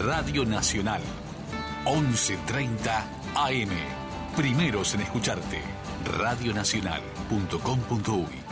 Radio Nacional. 11.30 AM. Primeros en escucharte. Radionacional.com.uy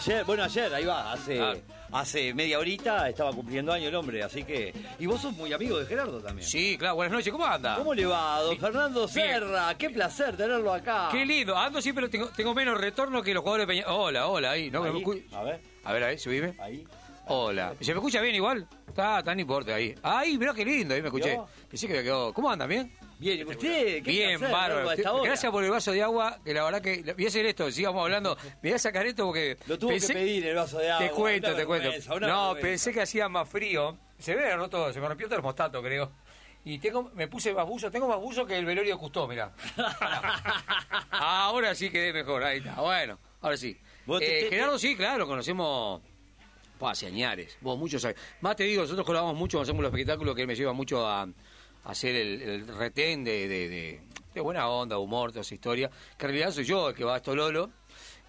Ayer. Bueno, ayer, ahí va, hace, Ah. hace media horita estaba cumpliendo años el hombre, así que... Y vos sos muy amigo de Gerardo también. Sí, claro, buenas noches, ¿cómo anda? ¿Cómo le va, don Bien. Fernando Bien. Serra? Qué placer tenerlo acá. Qué lindo, ando siempre, tengo, tengo menos retorno que los jugadores de Peña. Hola, hola, ahí, ¿no? Ahí, Me A ver, A ver, ahí, subime. ahí. Hola. ¿Se me escucha bien igual? Está, está, no importa, ahí. Ay, mirá qué lindo, ahí me escuché. Pensé que me quedó. ¿Cómo anda, bien? Bien, ¿y usted? Qué Bien, bárbaro. Gracias por el vaso de agua, que la verdad que... Voy a hacer esto, sigamos hablando. Me voy a sacar esto porque... Lo tuvo pensé- que pedir el vaso de agua. Te cuento, te cuento. No, pensé que hacía más frío. Se ve, ¿no? Todo, se me rompió el termostato, creo. Y tengo, me puse más buzo, tengo más buzo que el velorio de Custó, mirá. ahora sí quedé mejor, ahí está. Bueno, ahora sí. Eh, Gerardo sí, claro, conocemos pa, hace añares. Vos muchos años. Más te digo, nosotros colaboramos mucho, hacemos los espectáculos, que él me lleva mucho a hacer el, el retén de, de, de- de buena onda, humor, toda esa historia. Que en realidad soy yo el que va a esto Lolo.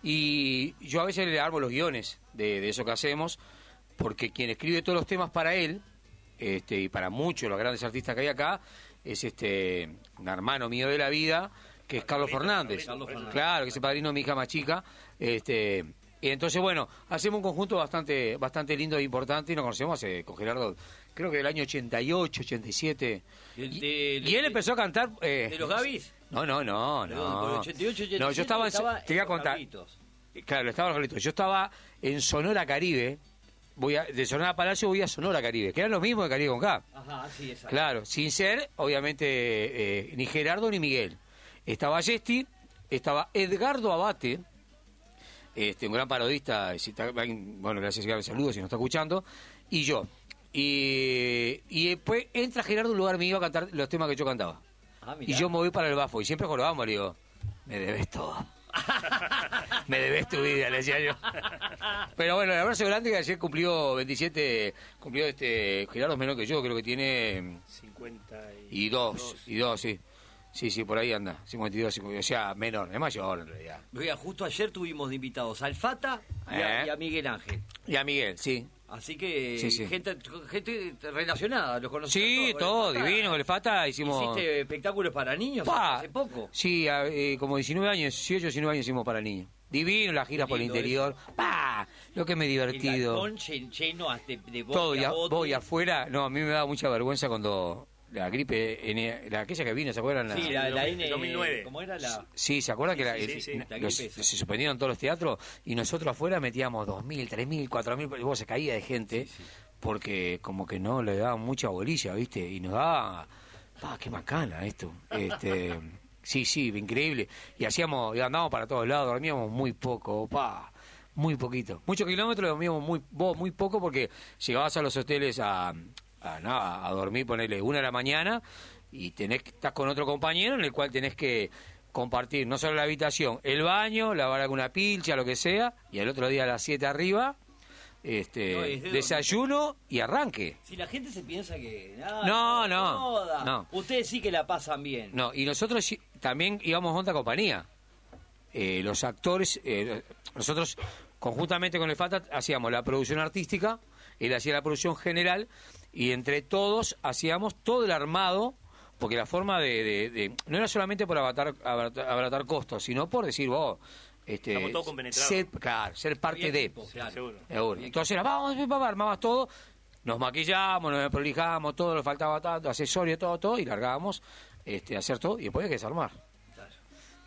Y yo a veces le armo los guiones de, eso que hacemos, porque quien escribe todos los temas para él, este, y para muchos los grandes artistas que hay acá, es este un hermano mío de la vida, que es Carlos Fernández. Carlos Fernández. Claro, que es el padrino de mi hija más chica. Este, y entonces, bueno, hacemos un conjunto bastante bastante lindo e importante y nos conocemos hace, con Gerardo, creo que del año 88, 87. ¿Y el Y, de- y él empezó a cantar... eh, ¿De los Gavis? No, no, no, no. por el 88, 87 No, yo estaba, en- te voy a contar. Claro, estaba en los. Yo estaba en Sonora Caribe. Voy a, de Sonora Palacio voy a Sonora Caribe, que era lo mismo de Caribe con K. Ajá, sí, exacto. Claro, sin ser, obviamente, eh, ni Gerardo ni Miguel. Estaba Yesti, estaba Edgardo Abate, este, un gran parodista, si está- bueno, gracias, saludos si nos está escuchando, y yo. Y, y después entra Gerardo un lugar mío a cantar los temas que yo cantaba. Ah. Y yo me voy para el bafo, y siempre jorobamos, le digo, me debes todo. me debes tu vida, le decía yo. Pero bueno, el abrazo grande que ayer cumplió 27, cumplió este, Gerardo es menor que yo, creo que tiene 52. y dos, y dos, sí. Sí, sí, por ahí anda. 52, 52, o sea, menor, es mayor en realidad. Oiga, justo ayer tuvimos de invitados a Alfata y a, ¿Eh? y a Miguel Ángel. Y a Miguel, sí. Así que Sí, sí. gente gente relacionada, los conocí. Sí, todo, El divino. El Fata hicimos... ¿Hiciste espectáculos para niños Pa. hace poco? Sí, eh, como 19 años, 18, 19 años hicimos para niños. Divino, las giras por el interior. ¡Pah! Lo que me El divertido. llen- lleno de bote Todo, a y a- bote. voy afuera. No, a mí me da mucha vergüenza cuando la gripe, en- la, aquella que vino, ¿se acuerdan? La- Sí, la, la N, 2009. ¿Cómo era la...? Sí, ¿se acuerdan que la- sí, el- sí, los- se suspendieron todos los teatros y nosotros afuera metíamos 2.000, 3.000, 4.000, y vos se caía de gente porque como que no le daban mucha bolilla, ¿viste? Y nos daba, pa, qué macana esto. Este, sí, sí, increíble. Y hacíamos, y andábamos para todos lados, dormíamos muy poco, pa. Muy poquito. Muchos kilómetros dormíamos muy, muy poco porque llegabas a los hoteles a, a, nada, a dormir, ponerle una de la mañana y tenés que estás con otro compañero en el cual tenés que compartir no solo la habitación, el baño, lavar alguna pilcha, lo que sea, y el otro día a las 7 arriba, este, No, es de desayuno y arranque. Si la gente se piensa que... No, no, no. Ustedes sí que la pasan bien. No, y nosotros también íbamos a otra compañía. Eh, los actores, eh, nosotros conjuntamente con el FATA hacíamos la producción artística, él hacía la producción general, y entre todos hacíamos todo el armado, porque la forma de... de- de- no era solamente por abaratar, abaratar, costos, sino por decir, vos... Este, todos ser, claro, ser parte Había de... equipo, claro. seguro. Seguro. Entonces era, vamos, papá, armabas todo, nos maquillamos, nos prolijamos, todo, nos faltaba tanto, accesorio, todo, todo, y largábamos este, a hacer todo, y después hay que desarmar.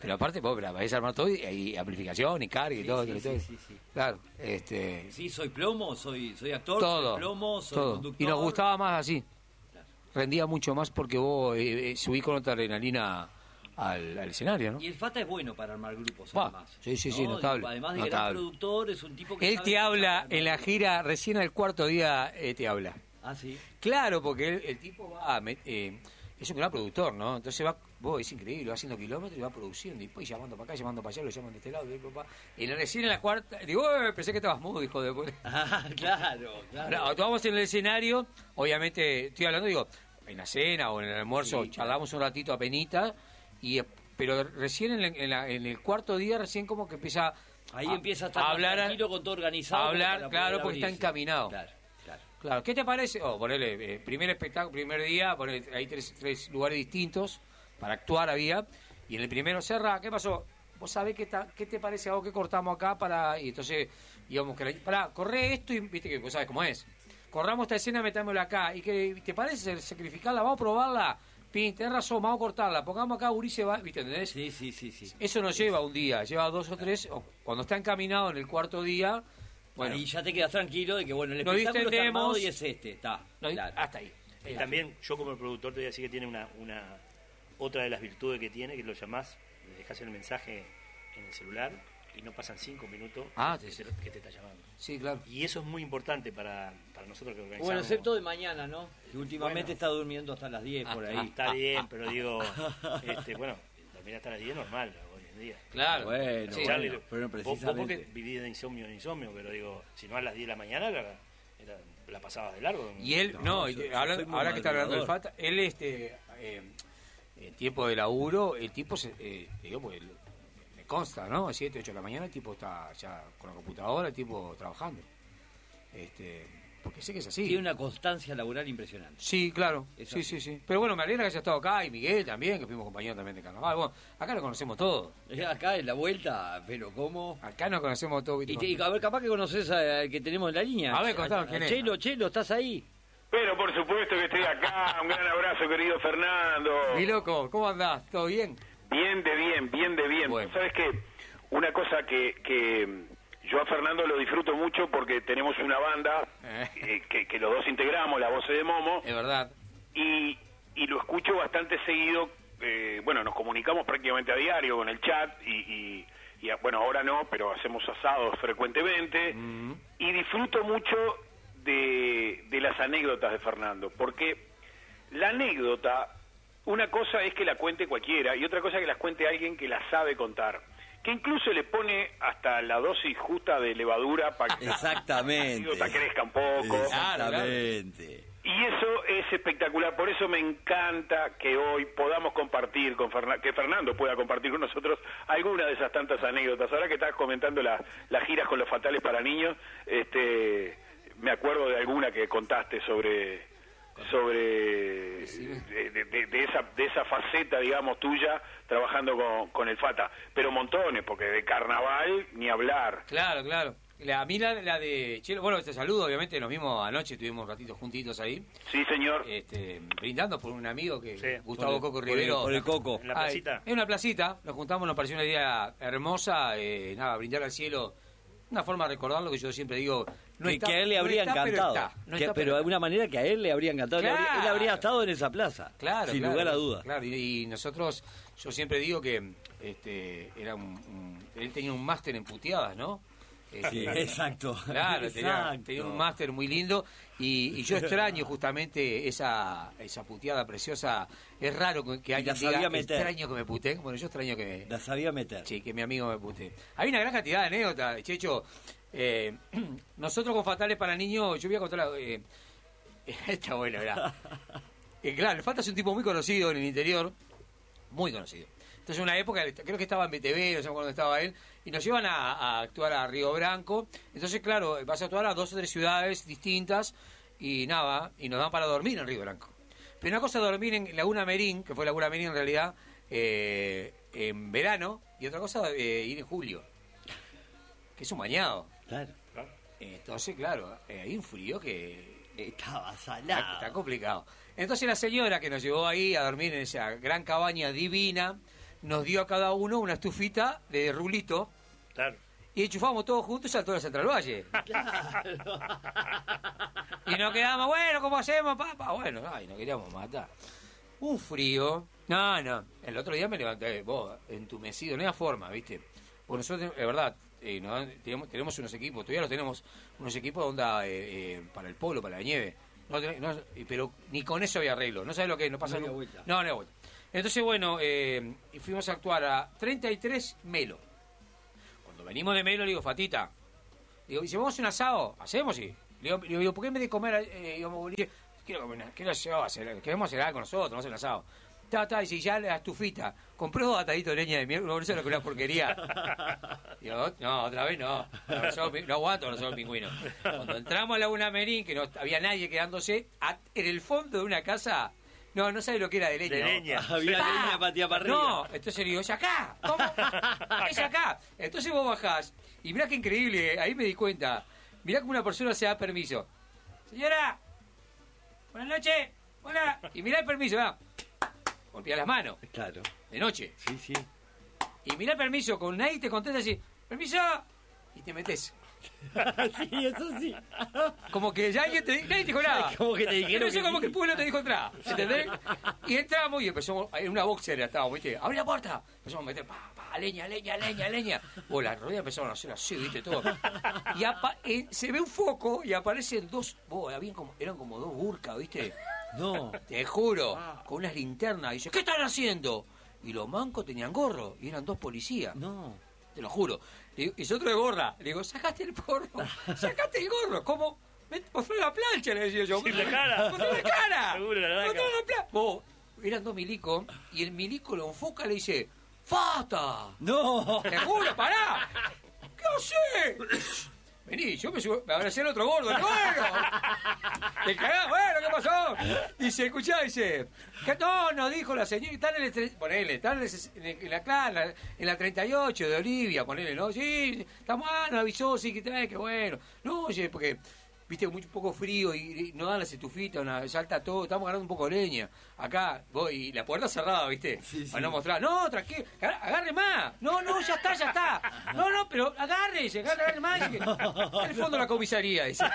Pero aparte, vos vais a desarmar todo, y, y amplificación, y carga, y Sí, todo, sí, y sí, todo. sí, sí. Claro, este, Sí, soy plomo, soy, soy actor, todo, soy plomo, soy todo. conductor. Y nos gustaba más así. Claro. Rendía mucho más porque vos eh, eh, subís con otra adrenalina al, al escenario, ¿no? Y el Fata es bueno para armar grupos, además. sí, sí, sí, ¿no? notable, Además de gran notable. productor, es un tipo que Él sabe te habla armar en la gira, recién al cuarto día eh, te habla. Ah, sí. Claro, porque él- el tipo va a eh, es un gran productor, ¿no? Entonces va, vos, es increíble, va haciendo kilómetros y va produciendo, y después llamando para acá, llamando para allá, lo llaman de este lado, de papá. Y recién en la cuarta, digo, "Eh, pensé que estabas mudo, hijo de... puta". Ah, claro, claro. Ahora, actuamos en el escenario, obviamente, estoy hablando, digo, en la cena o en el almuerzo, Sí, charlamos un ratito a penita, y, eh, pero recién en, la- en la- en el cuarto día, recién como que empieza Ahí a- empieza a estar a hablar, tranquilo con todo organizado. a hablar, claro, porque está encaminado. Claro, claro. ¿qué te parece? Oh, ponele, eh, primer espectáculo, primer día, ponele, hay tres, tres lugares distintos para actuar había, y en el primero cerra, ¿qué pasó? Vos sabés qué, ta- qué te parece a vos que cortamos acá para, y entonces íbamos que, para, corre esto y viste que vos sabés cómo es. Corramos esta escena, metámosla acá, y que te parece sacrificarla, vamos a probarla, pin, tenés razón, vamos a cortarla, pongamos acá, Urice va, viste, ¿entendés? Sí, sí, sí, sí. Eso no lleva un día, lleva dos o tres, o cuando está encaminado en el cuarto día, bueno, Ahí ya te quedas tranquilo de que, bueno, el espectáculo está armado y es este, está. no, claro. hasta ahí. Y también yo como productor te voy a decir que tiene una, una otra de las virtudes que tiene, que lo llamás, le dejas el mensaje en el celular y no pasan cinco minutos Ah, que, te- te, que te está llamando. Sí, claro. Y eso es muy importante para, para nosotros que organizamos. Bueno, excepto de mañana, ¿no? Que últimamente Bueno. está durmiendo hasta las 10 por ahí. Está bien, pero digo, este, bueno, dormir hasta las 10 es normal día. Claro. Bueno, Sí. Charlie, bueno, pero vos- vos, precisamente. porque vivís de insomnio en insomnio, pero digo, si no a las 10 de la mañana la, era- la pasabas de largo. Y él, No, no, yo- y yo ahora, que está hablando del. Fata, él, este, eh, en tiempo de laburo, el tipo, se, eh, digo, pues, me consta, ¿no? A 7, 8 de la mañana, el tipo está ya con la computadora, el tipo trabajando. Este, porque sé que es así. Tiene una constancia laboral impresionante. Sí, claro. Es Sí, así. sí, sí. Pero bueno, me alegra que haya estado acá y Miguel también, que fuimos compañeros también de carnaval. Bueno, acá lo conocemos todos. Eh, Acá en la vuelta, pero ¿cómo? Acá nos conocemos todos. Y, ¿viste? te- y a ver, capaz que conoces al que tenemos en la línea. A ver, contanos quién es. Chelo, Chelo, ¿estás ahí? Pero por supuesto que estoy acá. Un gran abrazo, querido Fernando. Mi loco, ¿cómo andás? ¿Todo bien? Bien de bien, bien de bien. Bueno. ¿Sabes qué? Una cosa que, que yo a Fernando lo disfruto mucho porque tenemos una banda Eh. eh, que, que los dos integramos, la voz de Momo, Es verdad. y, y lo escucho bastante seguido. eh, bueno, nos comunicamos prácticamente a diario con el chat y, y- y, bueno, ahora no, pero hacemos asados frecuentemente. Mm. y disfruto mucho de, de las anécdotas de Fernando, porque la anécdota, una cosa es que la cuente cualquiera y otra cosa es que las cuente alguien que la sabe contar, que incluso le pone hasta la dosis justa de levadura para que la Exactamente. anécdota crezca un poco. Exactamente. Y eso es espectacular, por eso me encanta que hoy podamos compartir con Fernan- que Fernando pueda compartir con nosotros alguna de esas tantas anécdotas. Ahora que estás comentando la- las giras con los fatales para niños, este, me acuerdo de alguna que contaste sobre sobre de, de- de- de esa de esa faceta digamos tuya trabajando con, con el Fata pero montones porque de carnaval ni hablar Claro, claro. La, a mí la, la de Chelo, bueno, te saludo, obviamente, nos vimos anoche, estuvimos un ratito juntitos ahí, sí señor este, brindando por un amigo que, Sí, Gustavo Coco por el- Rivero. por el Coco. En la Ay, placita. En una placita, nos juntamos, nos pareció una idea hermosa, eh, nada, brindar al cielo, una forma de recordar lo que yo siempre digo, no que, está, que a él le no habría pero encantado. está, no Que- pero de alguna manera que a él le habría encantado. Él habría- Él, Claro. habría estado en esa plaza. Claro, Sin claro, lugar a dudas. Claro, y, y nosotros, yo siempre digo que este, era un, un- él tenía un máster en puteadas, ¿no? Este, Sí, exacto. Claro, tenía, Exacto. tenía un máster muy lindo y, y yo extraño justamente esa, esa puteada preciosa. Es raro que- alguien la diga, sabía meter. extraño que me puteen. Bueno, yo extraño que me... La sabía meter. Sí, que mi amigo me putee. Hay una gran cantidad de anécdotas, Checho. Eh, nosotros con Fatales para Niños, yo voy a contar la... Eh, está bueno, ¿verdad? Eh, claro, el Fata es un tipo muy conocido en el interior, muy conocido. Entonces, en una época, creo que estaba en BTV, no sé cuándo estaba él, y nos llevan a, a actuar a Río Branco. Entonces, claro, vas a actuar a dos o tres ciudades distintas, y nada, y nos dan para dormir en Río Branco. Pero una cosa es dormir en Laguna Merín, que fue Laguna Merín en realidad, eh, en verano, y otra cosa eh, ir en julio, que es un bañado. Claro. Entonces, claro, eh, hay un frío que Estaba salado. está complicado. Entonces la señora que nos llevó ahí a dormir en esa gran cabaña divina, nos dio a cada uno una estufita de rulito Claro. y enchufamos todos juntos y saltó la Central Valle. Y nos quedamos, bueno, ¿cómo hacemos, papá? Bueno, ay, nos queríamos matar. Un frío. No, no. El otro día me levanté, vos, entumecido, no había forma, ¿viste? Bueno, nosotros, es verdad, eh, ¿no? tenemos, tenemos unos equipos, todavía los tenemos, unos equipos de onda eh, eh, para el polo, para la nieve. No, no, pero ni con eso había arreglo. No sabes lo que es, no pasa No nunca. vuelta. No, no vuelta. Entonces, bueno, eh, y fuimos a actuar a 33 Melo. Cuando venimos de Melo, le digo, Fatita, digo, ¿y si vamos a un asado? ¿Hacemos? Y le digo, le digo, ¿por qué en vez de comer, eh, boliche? Quiero comer, quiero yo hacer, queremos hacer algo nosotros, no hacer un asado. Ta, ta, y si ya la estufita, compró dos ataditos de leña de mierda, no sé lo que es una porquería. Digo, no, otra vez no, no, aguanto, no somos pingüinos. Cuando entramos a Laguna Merín, que no había nadie quedándose, en el fondo de una casa, no, no sabe lo que era de leña. De ¿no? leña. Había leña patía para arriba. No, entonces le digo, es acá. ¿Cómo? es acá. Entonces vos bajás. Y mirá qué increíble, ahí me di cuenta. Mirá cómo una persona se da permiso. Señora, buenas noches. Hola. Y mirá el permiso, va. Golpea las manos, Claro. de noche. Sí, sí. Y mirá permiso, con nadie te contesta así, permiso. Y te metes. sí, eso sí. Como que ya alguien te, nadie te dijo nada. Como que te dijeron que como que el pueblo te dijo entrar, ¿entendés? Y entramos y empezamos, en una boxer estábamos, ¿viste? ¡Abre la puerta! Empezamos a meter, pa, pa, leña, leña, leña, leña. O las rodillas empezaron a hacer así, ¿viste? Todo. Y apa- eh, se ve un foco y aparecen dos, oh, habían como, eran como dos burcas, ¿viste? No. Te juro, con unas linternas. Y dice, ¿qué están haciendo? Y los mancos tenían gorro y eran dos policías. No. Te lo juro. Le digo, y yo otro de gorra. Le digo, sacaste el gorro. Sacaste el gorro. ¿Cómo? Mostró la plancha, le decía yo. Sí, la cara. Mostró la cara. Seguro, la cara. Mostró la plancha. Vos, eran dos milicos. Y el milico lo enfoca y le dice, ¡Fata! No. Te juro, pará. ¿Qué haces? Vení, yo me, subo, me abracé al otro gordo. Bueno, te cagás, bueno, ¿qué pasó? Dice, escuchá, dice, que no, nos dijo la señora, están en el, ponele, están en, el en, la, cla- en la, en la 38 de Olivia, ponele, ¿no? Sí, estamos, ah, nos avisó, sí, que trae, que bueno. No, oye, porque, viste, muy poco frío y, y no dan las estufitas, una, salta todo, estamos ganando un poco de leña. Acá, voy, y la puerta cerrada, viste, Sí, sí. para no mostrar. No, tranquilo, agar- agarre más. No, no, ya está, ya está. No, no, pero agarre, agarre, agarre más. En el fondo de la comisaría, dice.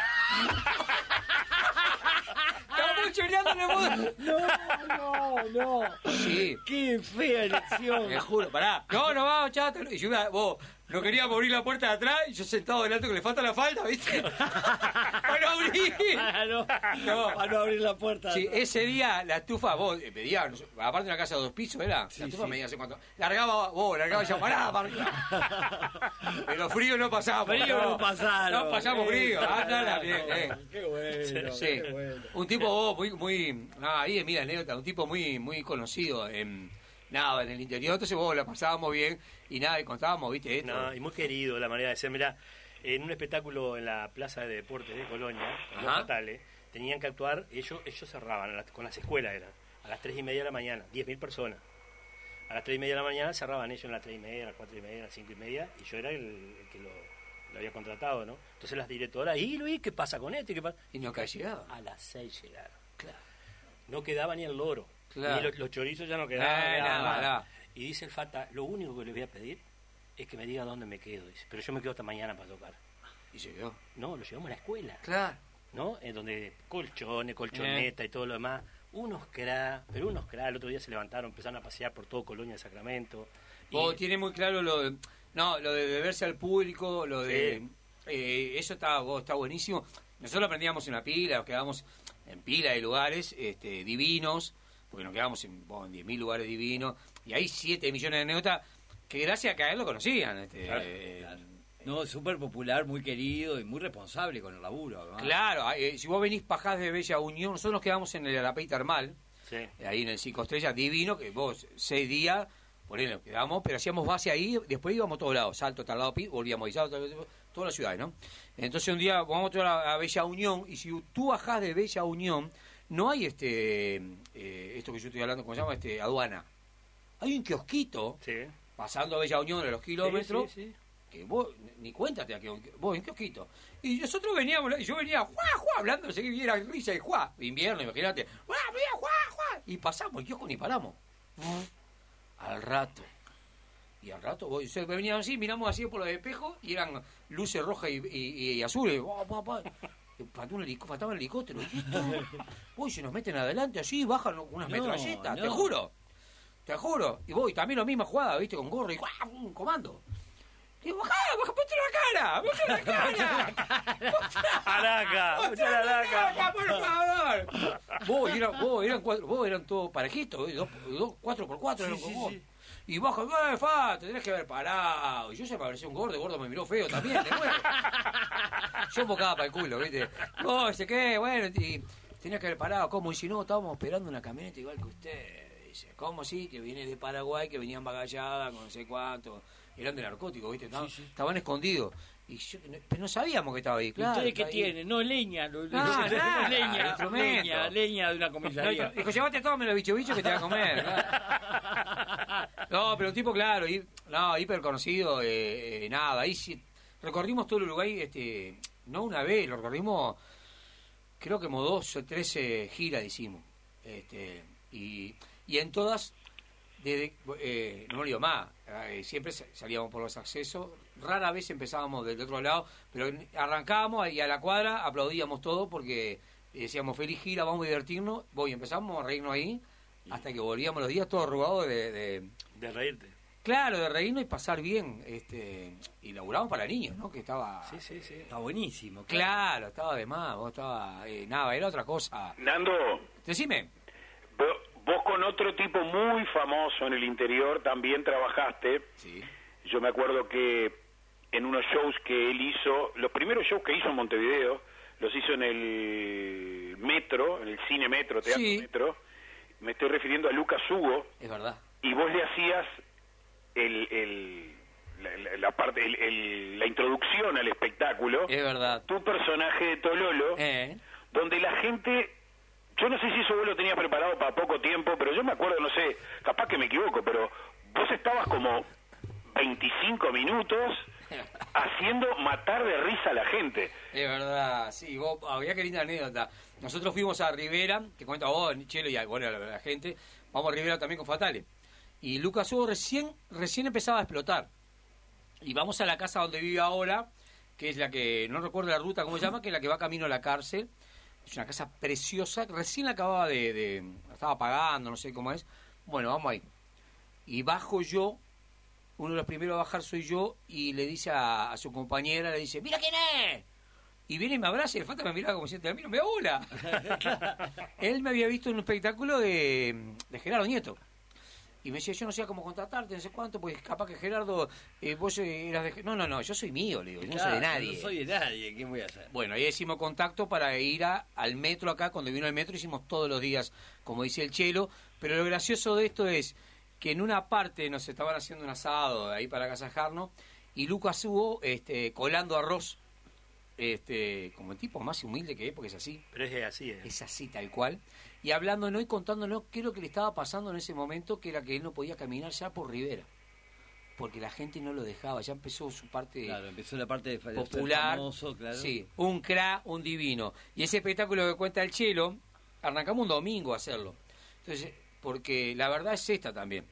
Estamos choreando en el mundo. No, no, no. Sí. Qué fea elección. Te juro, pará. No, no vamos, chato. Y yo iba- vos, no queríamos abrir la puerta de atrás y yo sentado delante que le falta la falda, ¿viste? Para no abrir. Ah, no. No. Para no abrir la puerta. Sí, ese día la estufa, vos, eh, medía, no aparte de una casa de dos pisos, ¿era? Sí, la estufa sí. medía no sé cuánto. Largaba, vos, largaba ya, pará, pará. Pero frío no pasamos. Frío no pasaron. No pasamos frío, Esa, anda la bien, eh. Qué bueno, Sí. qué bueno. Un tipo vos, muy, muy, ah, ahí mira anécdota, un tipo muy, muy conocido en, nada, en el interior, entonces vos la pasábamos bien y nada, y contábamos, viste, esto. No, y muy querido la manera de ser. Mira, en un espectáculo en la Plaza de Deportes de Colonia, en. Fatales, tenían que actuar, ellos ellos cerraban, las- con las escuelas eran, a las 3 y media de la mañana, 10.000 personas. A las 3 y media de la mañana cerraban ellos en las 3 y media, a las 4 y media, a las 5 y media, y yo era el, el que lo, lo había contratado, ¿no? Entonces las directoras, ¿y Luis, qué pasa con esto? ¿Y ¿Qué pasa? Y no que llegaba. A las 6 llegaron. Claro. No quedaba ni el loro. Claro. Ni los, los chorizos ya no quedaban. Eh, nada, nada. nada. Y dice el Fata, lo único que le voy a pedir es que me diga dónde me quedo. Dice, pero yo me quedo hasta mañana para tocar. Y se quedó. No, lo llevamos a la escuela, Claro. ¿no? En donde colchones, colchoneta y todo lo demás. Unos cra, pero unos cra. El otro día se levantaron, empezaron a pasear por todo Colonia de Sacramento. Y- Vos tiene muy claro lo de, no, lo de deberse al público, lo de, eh, eso está, vos, está buenísimo. Nosotros aprendíamos en una pila, nos quedamos en pila de lugares este, divinos, porque nos quedamos en, vos, en 10.000 lugares divinos, y hay 7 millones de anécdotas que gracias a que a él lo conocían. Este, Claro, eh, No, súper popular, muy querido y muy responsable con el laburo. Claro, eh, si vos venís pajás de Bella Unión, nosotros nos quedamos en el Arapey Termal, Sí. ahí en el Cinco Estrellas, divino, que vos seis días, por ahí nos quedamos, pero hacíamos base ahí, después íbamos a todos lados, Salto, Talado, Pi, volvíamos a todas las ciudades, ¿no? Entonces un día vamos a, a Bella Unión, y si tú bajás de Bella Unión, no hay este, eh, esto que yo estoy hablando, ¿cómo se llama? Este, aduana. Hay un kiosquito, Sí. pasando a Bella Unión de los kilómetros, Sí, sí, sí. que vos ni cuenta te da que vos en kiosquito. Y nosotros veníamos, y yo venía, juá, juá, hablando, sé era risa y juá, invierno, imagínate, juá, juá, juá, juá, y pasamos el kiosco ni paramos. Al rato. Y al rato, vos, venían así, miramos así por los espejos, y eran luces rojas y, y, y azules. Faltaba un, helico- faltaba un helicóptero. ¿Y esto? Uy, se nos meten adelante así, bajan unas No, metralletas, te juro. Te juro. Y voy, también la misma jugada, ¿viste? Con gorro y ¡guau! un comando. Digo, bajá, bajá, ponte la cara, ponte la cara. ¡Araca! ¡Mucha la araca! ¡Araca, por favor! Vos, eran, vos, eran, cuatro, vos eran todos parejitos, ¿eh? dos, dos, cuatro por cuatro eran con vos. Y bajo, ¡eh, fa! Te tenés que haber parado. Y yo se me parecía un gordo, gordo me miró feo también, de nuevo. Yo enfocaba para el culo, ¿viste? No, sé qué, bueno, y tenía que haber parado. ¿Cómo? Y si no, estábamos esperando una camioneta igual que usted. Dice, ¿cómo sí? Que viene de Paraguay, que venían bagalladas, con no sé cuánto. Eran de narcóticos, ¿viste? Estaban, estaban escondidos. Y yo, pero no sabíamos que estaba ahí, claro. ¿Ustedes qué tienen? No, leña. Ah, nada, leña, leña, leña de una comisaría. Dijo, llévate todo, me lo bicho bicho que te va a comer. No, pero un tipo, claro, no, hiper conocido, eh, eh, nada, ahí sí, recorrimos todo el Uruguay, este, no una vez, lo recorrimos, creo que como dos o tres giras hicimos, este, y, y en todas, desde, eh, no digo más, eh, siempre sa- salíamos por los accesos, rara vez empezábamos del otro lado, pero arrancábamos y a la cuadra aplaudíamos todo porque decíamos feliz gira, vamos a divertirnos, voy, empezamos a reírnos ahí, hasta que volvíamos los días todos arrugados de, de- De reírte. claro, de reírnos y pasar bien, este, y laburamos para niños, ¿no? Que estaba, Sí, sí, sí. Está buenísimo. claro, estaba de más, vos estaba, eh, nada, era otra cosa. Nando, Decime, vos con otro tipo muy famoso en el interior también trabajaste. sí, Yo me acuerdo que en unos shows que él hizo, los primeros shows que hizo en Montevideo, los hizo en el Metro, en el Cine Metro, Teatro Sí. Metro. Me estoy refiriendo a Lucas Hugo, es verdad, y vos le hacías el, el- la, la- la parte, el- el- la introducción al espectáculo, es verdad. tu personaje de Tololo, Eh, donde la gente, yo no sé si eso vos lo tenías preparado para poco tiempo, pero yo me acuerdo, no sé, capaz que me equivoco, pero vos estabas como 25 minutos haciendo matar de risa a la gente. Es verdad, sí, vos, había que linda anécdota. Nosotros fuimos a Rivera, que cuenta vos, Chelo y a- bueno, la, la gente, vamos a Rivera también con Fatale. Y Lucas Hugo recién, recién empezaba a explotar. Y vamos a la casa donde vive ahora, que es la que, no recuerdo la ruta, ¿cómo se llama? Que es la que va camino a la cárcel. Es una casa preciosa, recién la acababa de, de la estaba pagando, no sé cómo es. Bueno, vamos ahí. Y bajo yo, uno de los primeros a bajar soy yo, y le dice a, a su compañera, le dice, mira quién es. Y viene y me abraza y el Fata me miraba como diciendo, a mí no me hola. Él me había visto en un espectáculo de, de Gerardo Nieto. Y me decía, yo no sé cómo contratarte, no sé cuánto, pues capaz que Gerardo, eh, vos eh, eras de... No, no, no, yo soy mío, le digo, yo no soy de Claro, nadie. No soy de nadie, ¿qué voy a hacer? Bueno, ahí hicimos contacto para ir a- al metro acá. Cuando vino al metro hicimos todos los días, como dice el Chelo. Pero lo gracioso de esto es que en una parte nos estaban haciendo un asado ahí para agasajarnos y Lucas hubo este, colando arroz. Este, como el tipo más humilde que es, porque es así. Pero es así, ¿eh? Es así tal cual. Y hablándonos y contándonos qué es lo que le estaba pasando en ese momento, que era que él no podía caminar ya por Rivera. Porque la gente no lo dejaba, ya empezó su parte Claro, empezó la parte de, popular. famoso, claro. Sí, un cra, un divino. Y ese espectáculo que cuenta el Chelo, arrancamos un domingo a hacerlo. Entonces, porque la verdad es esta también.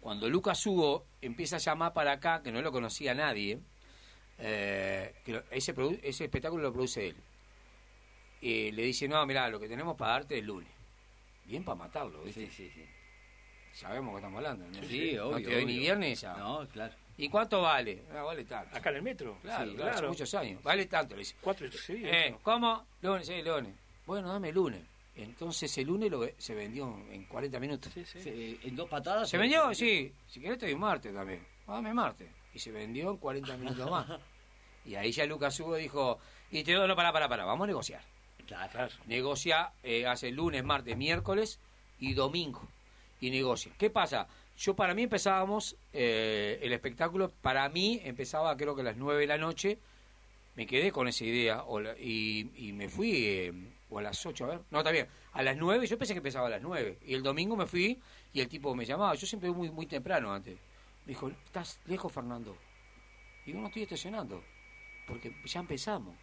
Cuando Lucas Hugo empieza a llamar para acá, que no lo conocía nadie, eh, que ese espectáculo lo produce él. Eh, le dice, no, mira, lo que tenemos para darte es el lunes. Bien para matarlo, ¿viste? Sí, sí, sí. Sabemos que estamos hablando. ¿no? Sí, no obvio. te doy ni viernes ya. No, claro. ¿Y cuánto vale? Ah, vale tanto. Acá en el metro. Claro, Sí, claro, hace muchos años. Vale tanto, le dice. Cuatro, sí. Eh. ¿Cómo? Lunes, sí, lunes. Bueno, dame el lunes. Entonces el lunes lo, se vendió en 40 minutos. Sí, sí. Sí, en dos patadas. ¿Se vendió? Sí. Si querés te doy martes también. Dame martes. Y se vendió en 40 minutos más. Y ahí ya Lucas Hugo dijo, y te doy, no, para, para, para, vamos a negociar. Negocia, eh, hace lunes, martes, miércoles y domingo. Y negocia. ¿Qué pasa? Yo para mí empezábamos eh, el espectáculo, para mí empezaba creo que a las 9 de la noche. Me quedé con esa idea y, y me fui, eh, o a las 8, a ver. No, está bien. A las 9, yo pensé que empezaba a las 9. Y el domingo me fui y el tipo me llamaba. Yo siempre muy, muy temprano antes. Me dijo, ¿estás lejos, Fernando? Digo, no estoy estacionando. Porque ya empezamos.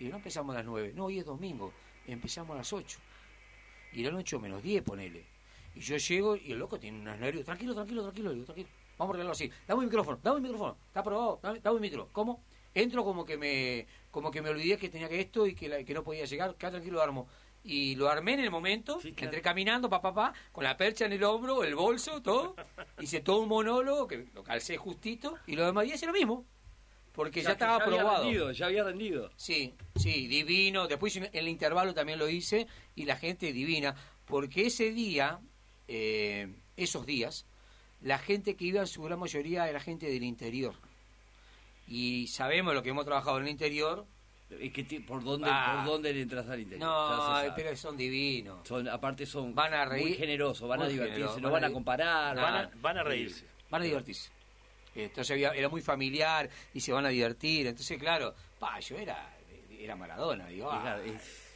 Y no empezamos a las 9. No, hoy es domingo. Empezamos a las 8. Y eran 8 menos 10, ponele. Y yo llego y el loco tiene unos nervios. Tranquilo, tranquilo, tranquilo. Digo, tranquilo. Vamos a arreglarlo así. Dame un micrófono, dame un micrófono. ¿Está aprobado? Dame, dame un micro. ¿Cómo? entro como que me como que me olvidé que tenía que esto y que, la- que no podía llegar, queda tranquilo, lo armo. Y lo armé en el momento, Sí, claro. entré caminando, pa, pa, pa, con la percha en el hombro, el bolso, todo. Hice todo un monólogo que lo calcé justito y lo demás días hice lo mismo. Porque ya, estaba ya había probado. rendido, ya había rendido. Sí, sí, divino. Después en el intervalo también lo hice y la gente divina. Porque ese día, eh, esos días, la gente que iba en su gran mayoría era gente del interior. Y sabemos lo que hemos trabajado en el interior. Es que ¿por, dónde, Ah. ¿Por dónde le entras al interior? No, Ya pero son divinos. Son, aparte son Van a muy reír. generosos, van a Muy divertirse, generosos, no van van a a ir- comparar. Nada. Van a, van a reírse. Van a divertirse. Entonces había, era muy familiar y se van a divertir. Entonces, claro, pa, yo era, era Maradona. Digo, ah,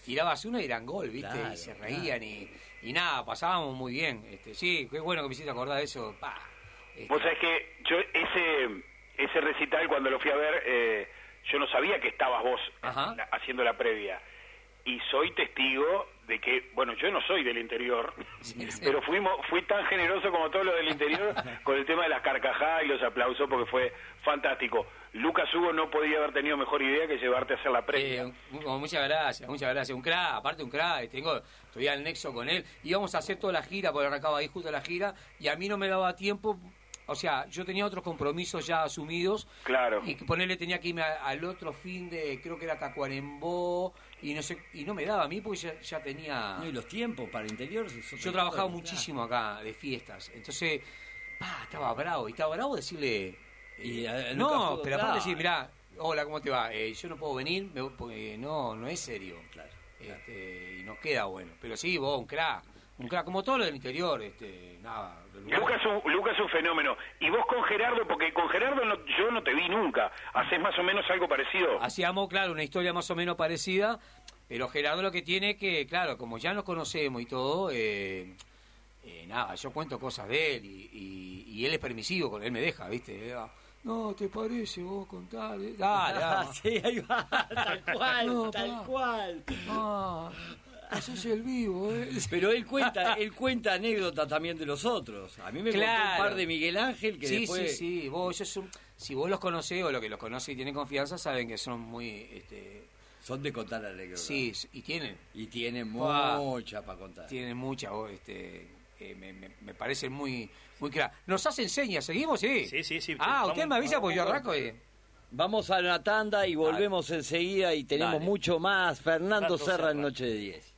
tirabas uno y eran gol, ¿viste? Claro, y se reían y, y nada, pasábamos muy bien. Este, sí, qué bueno que me hiciste acordar de eso. Pa, este, Vos sabés que yo ese ese recital cuando lo fui a ver, eh, yo no sabía que estabas vos Ajá. haciendo la previa. Y soy testigo de que, bueno, yo no soy del interior, pero fuimos, fui tan generoso como todos los del interior con el tema de las carcajadas y los aplausos porque fue fantástico. Lucas Hugo no podía haber tenido mejor idea que llevarte a hacer la previa. Eh, mu- muchas gracias, muchas gracias. Un crack, aparte un crack, tengo todavía el nexo con él. Íbamos a hacer toda la gira, porque arrancaba ahí justo la gira, y a mí no me daba tiempo. O sea, yo tenía otros compromisos ya asumidos. Claro. Y que ponerle tenía que irme a- al otro fin de, creo que era Tacuarembó, y no sé, y no me daba a mí porque ya, ya tenía. No, y los tiempos para el interior. Yo trabajaba muchísimo acá de fiestas, entonces, pa, estaba bravo, y estaba bravo decirle, Y, eh, no, pero aparte claro. decir, mirá, hola, ¿cómo te va? Eh, yo no puedo venir, me porque no, no es serio, Claro, este, y no queda bueno, pero sí, vos, un crack, un crack, como todo lo del interior, este, nada. Lucas es, un, Lucas es un fenómeno. Y vos con Gerardo, porque con Gerardo no- yo no te vi nunca. ¿Haces más o menos algo parecido? Hacíamos, claro, una historia más o menos parecida, pero Gerardo lo que tiene es que, claro, como ya nos conocemos y todo, eh, eh, nada, yo cuento cosas de él y, y- y él es permisivo, con él me deja, ¿viste? Eh, No, ¿te parece vos contar? Eh, Dale, dale. sí, ahí va, tal cual, No, tal cual. Ah, sos el vivo, ¿eh? Pero él cuenta, él cuenta anécdotas también de los otros. A mí me contó Claro. un par de Miguel Ángel que sí, después... sí, sí, vos, ellos son- si vos los conocés o los que los conocen y tienen confianza, saben que son muy, este, Son de contar anécdotas. sí, y tienen, Y tienen Pa. mucha para contar. tienen mucha, vos, este, eh, me, me, me parecen muy, muy crack. Nos hacen señas, ¿seguimos? Sí, Sí, sí, sí. Ah, Vamos, usted me avisa porque yo vamos. arranco y... Vamos a una tanda y volvemos enseguida y tenemos Dale. mucho más. Fernando Serra en. Noche de 10.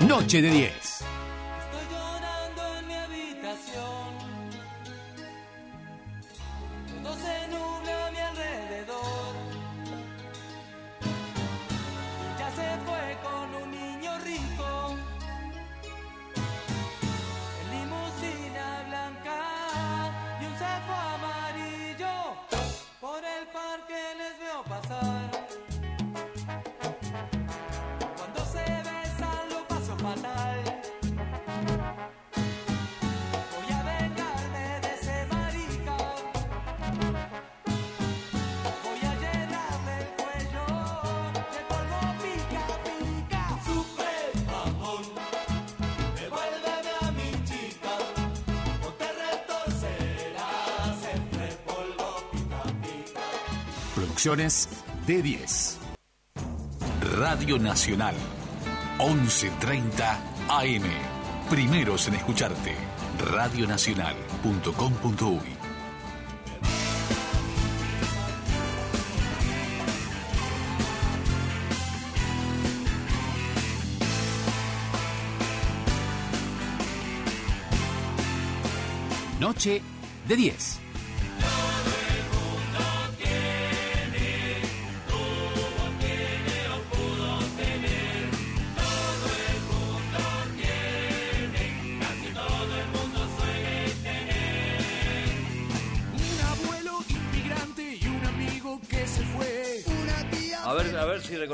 Noche de 10. Producciones de 10. Radio Nacional. 11.30 AM. Primeros en escucharte. Radionacional.com.uy Noche de 10.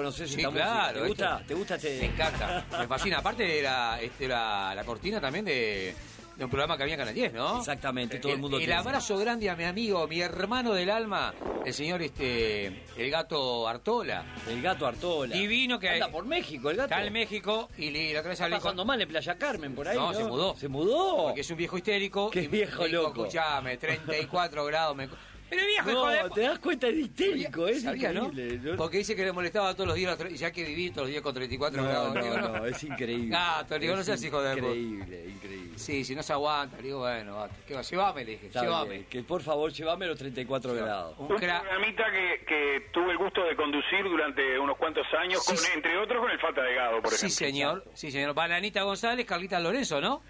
Reconoces Sí, esta música. claro. ¿Te gusta? esto- ¿Te gusta este? Me encanta, me fascina. Aparte era, este, era la cortina también de, de un programa que había en Canal 10, ¿no? Exactamente, todo el mundo El tiene. abrazo grande a mi amigo, mi hermano del alma, el señor este el gato Artola. El gato Artola. Divino que Anda por México, el gato. Está en México y le- la otra vez hablé con- mal en Playa Carmen, por ahí, No, ¿no? se mudó. ¿Se mudó? Porque es un viejo histérico. Qué y viejo dijo, loco. Escuchame, 34 grados. Me... Pero viejo, hijo de... te das cuenta, es histérico, es increíble. ¿no? Porque dice que le molestaba todos los días, ya que viví todos los días con 34 No, grados. no, Digo, no, es increíble. Gato, digo, no seas hijo de puta. Increíble, increíble. Sí, si no se aguanta, digo, bueno, gato, ¿qué va? Llévame, le dije, Está llévame. bien, Que por favor, llévame los 34 grados. Un Un programita que, que tuve el gusto de conducir durante unos cuantos años, Sí, con, sí. entre otros con el Falta de Gado, por Sí, ejemplo. señor, sí, señor. Bananita González, Carlita Lorenzo, ¿no?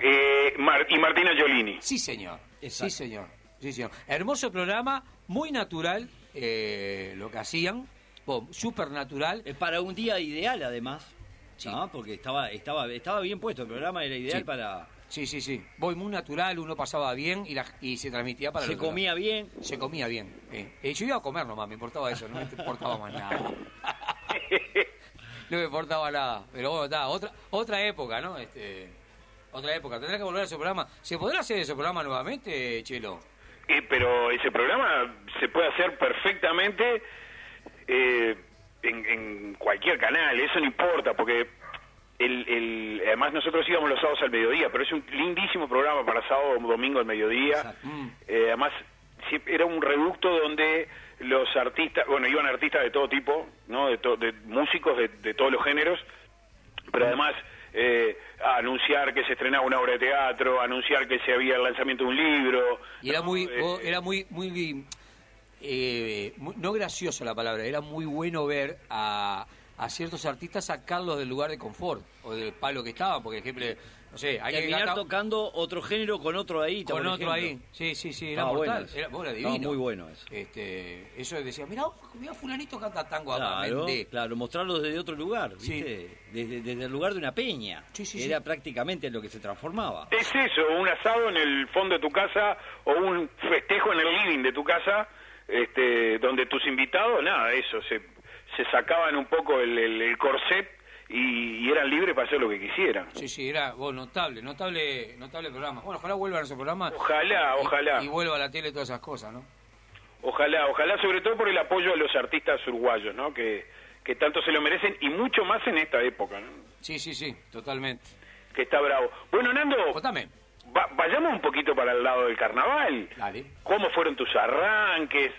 Eh, Mar- y Martina Giolini. Sí, señor. Exacto. Sí, señor. Sí, señor. Hermoso programa, muy natural eh, lo que hacían. Bom, súper natural. Es para un día ideal, además. Sí. ¿no? Porque estaba, estaba, estaba bien puesto. El programa era ideal Sí. para. Sí, sí, sí. Voy muy natural, uno pasaba bien y, la- y se transmitía para Se lado. comía bien. Se comía bien. eh. Eh, yo iba a comer nomás, me importaba eso, no me importaba más nada. No me importaba nada. Pero bueno, está, otra, otra época, ¿no? Este, otra época. Tendrá que volver a ese programa. ¿Se podrá hacer ese programa nuevamente, Chelo? Eh, pero ese programa se puede hacer perfectamente eh, en, en cualquier canal, eso no importa, porque el, el, además nosotros íbamos los sábados al mediodía, pero es un lindísimo programa para sábado o domingo al mediodía. Exacto. Eh, además, era un reducto donde los artistas, bueno, iban artistas de todo tipo, ¿no? De, to- de músicos de, de todos los géneros, pero además eh, a anunciar que se estrenaba una obra de teatro, a anunciar que se había el lanzamiento de un libro. Y era muy, Eh, era muy, muy, eh, muy- no graciosa la palabra, era muy bueno ver a, a ciertos artistas sacarlos del lugar de confort o del palo que estaban, porque ejemplo, no sé, hay que Terminar gastar- tocando otro género con otro ahí. con por otro ahí, sí, sí, sí, era Ah, bueno mortal, era, No, muy bueno eso. Este, eso decía, mirá, mira fulanito canta tango Claro, vende". claro, mostrarlo desde otro lugar, Sí. ¿viste? Desde, desde el lugar de una peña. Sí, sí, Era sí. prácticamente lo que se transformaba. Es eso, un asado en el fondo de tu casa o un festejo en el living de tu casa, este, donde tus invitados, nada, eso, se, se sacaban un poco el, el- el corset y, y eran libres para hacer lo que quisieran. Sí, sí, era vos, notable, notable, notable programa. Bueno, ojalá vuelvan a ese programa. Ojalá, y- ojalá. Y, vuelva a la tele todas esas cosas, ¿no? Ojalá, ojalá sobre todo por el apoyo de los artistas uruguayos, ¿no? Que, que tanto se lo merecen y mucho más en esta época, ¿no? Sí, sí, sí, totalmente. Que está bravo. Bueno, Nando, Contame. va- vayamos un poquito para el lado del carnaval. Dale. ¿Cómo fueron tus arranques?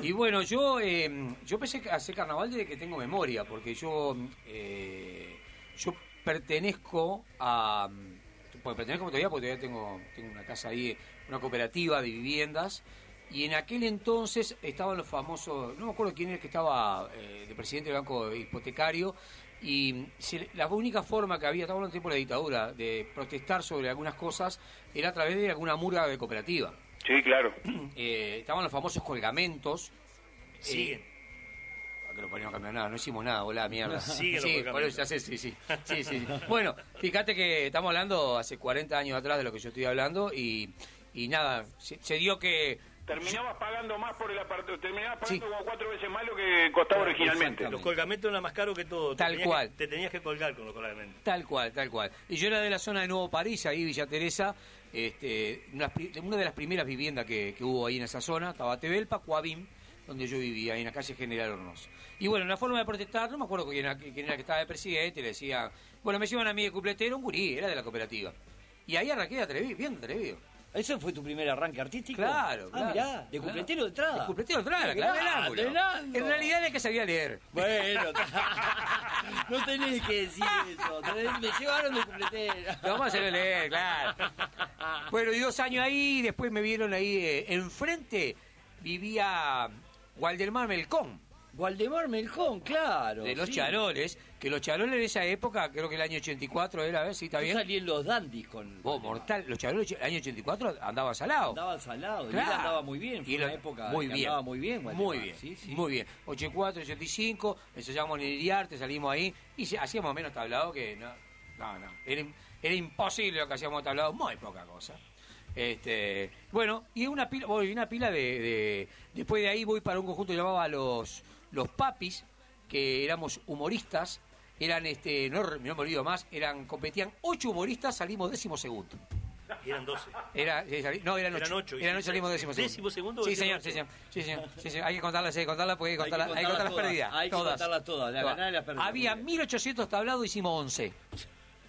Y bueno, yo eh, yo empecé a hacer carnaval desde que tengo memoria, porque yo eh, yo pertenezco a pues pertenezco todavía porque todavía tengo tengo una casa ahí, una cooperativa de viviendas y en aquel entonces estaban los famosos, no me acuerdo quién era el que estaba eh, de presidente del banco hipotecario y se- la única forma que había, estaba hablando tiempo de la dictadura, de protestar sobre algunas cosas era a través de alguna murga de cooperativa. Sí, claro. Eh, estaban los famosos colgamentos. Siguen. Eh, que no podíamos cambiar nada, no hicimos nada, hola mierda. Sí, colgamentos. por eso ya sé, sí, sí, sí, sí. Bueno, fíjate que estamos hablando hace 40 años atrás de lo que yo estoy hablando y, y nada, se, se dio que... Terminabas pagando más por el apartamento, terminabas Sí. pagando como cuatro veces más lo que costaba originalmente. Los colgamentos eran más caros que todo. Te Tal tenías cual. que- te tenías que colgar con los colgamentos. Tal cual, tal cual. Y yo era de la zona de Nuevo París, ahí Villa Teresa, este, una, de las primeras viviendas que, que hubo ahí en esa zona, Tabatebelpa, Coabim, donde yo vivía, en la calle General Hornos. Y bueno, una forma de protestar, no me acuerdo quién era, que estaba de presidente, le decía, bueno, me llevan a mí de cupletero, un gurí, era de la cooperativa. Y ahí arranqué atrevido, bien atrevido. ¿Eso fue tu primer arranque artístico? Claro, Ah, claro. mirá, de claro. cupletero de entrada. De cupletero de entrada, claro, ángulo. Nando. En realidad era que sabía leer. Bueno, no tenés que decir eso. tenés- me llevaron de cupletero. Lo vamos a hacer leer, claro. Bueno, y dos años ahí, después me vieron ahí eh, enfrente, vivía Waldemar Melcón, Waldemar Melcón, claro. de los sí. charoles, que los charoles de esa época, creo que el año 84 era, a ver si está Yo bien. salí en los dandis con. Vos, mortal, los charoles del año 84 andaban salados. Andaban salados. Claro. andaba muy bien. Fue Y lo- una época muy que bien, andaba muy bien. Waldemar, muy bien, Sí, sí. muy bien. 84, 85, ensayamos en el Iriarte, salimos ahí y hacíamos menos tablado que no, no, no, era, im- era imposible lo que hacíamos tablado, muy poca cosa. Este, bueno, y una pila, voy, una pila de, de- después de ahí voy para un conjunto que llamaba los los papis, que éramos humoristas Eran, este, no, no me olvido más, eran, competían ocho humoristas, salimos décimo segundo. Y eran 12. Era, no, eran ocho. Eran ocho, y Eran sí, ocho, salimos sí, décimo segundo. décimo segundo, Sí, señor, sí, señor. Sí, señor, sí, señor. Hay que contarlas, hay que contarlas porque hay que Hay que contarlas, hay que contarlas contar las pérdidas. hay que todas. contarlas todas, las Todas. ganadas y las pérdidas, Había muy bien. 1800 tablados, hicimos 11.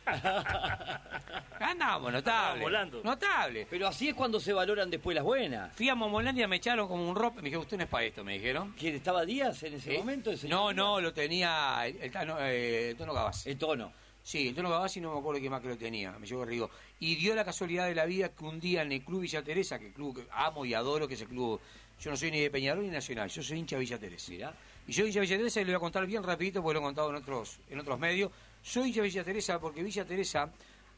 Ganamos, notable. volando. Notable. Pero así es cuando se valoran después las buenas. Fui a Momolandia, me echaron como un rope. Me dijeron, usted no es para esto, me dijeron. ¿Quién estaba Díaz en ese Eh, momento? el señor No, Díaz? no, lo tenía el, el Tano- eh, el Tono Gavassi. El tono. Sí, el Tono Gavassi no me acuerdo quién más que lo tenía, me llegó Rigo. Y dio la casualidad de la vida que un día en el Club Villa Teresa, que el club que amo y adoro, que es el club, yo no soy ni de Peñarol ni Nacional, yo soy hincha Villa Teresa. Mirá. Y yo hincha Villa Teresa y le voy a contar bien rapidito porque lo he contado en otros, en otros medios. Soy hincha de Villa Teresa porque Villa Teresa,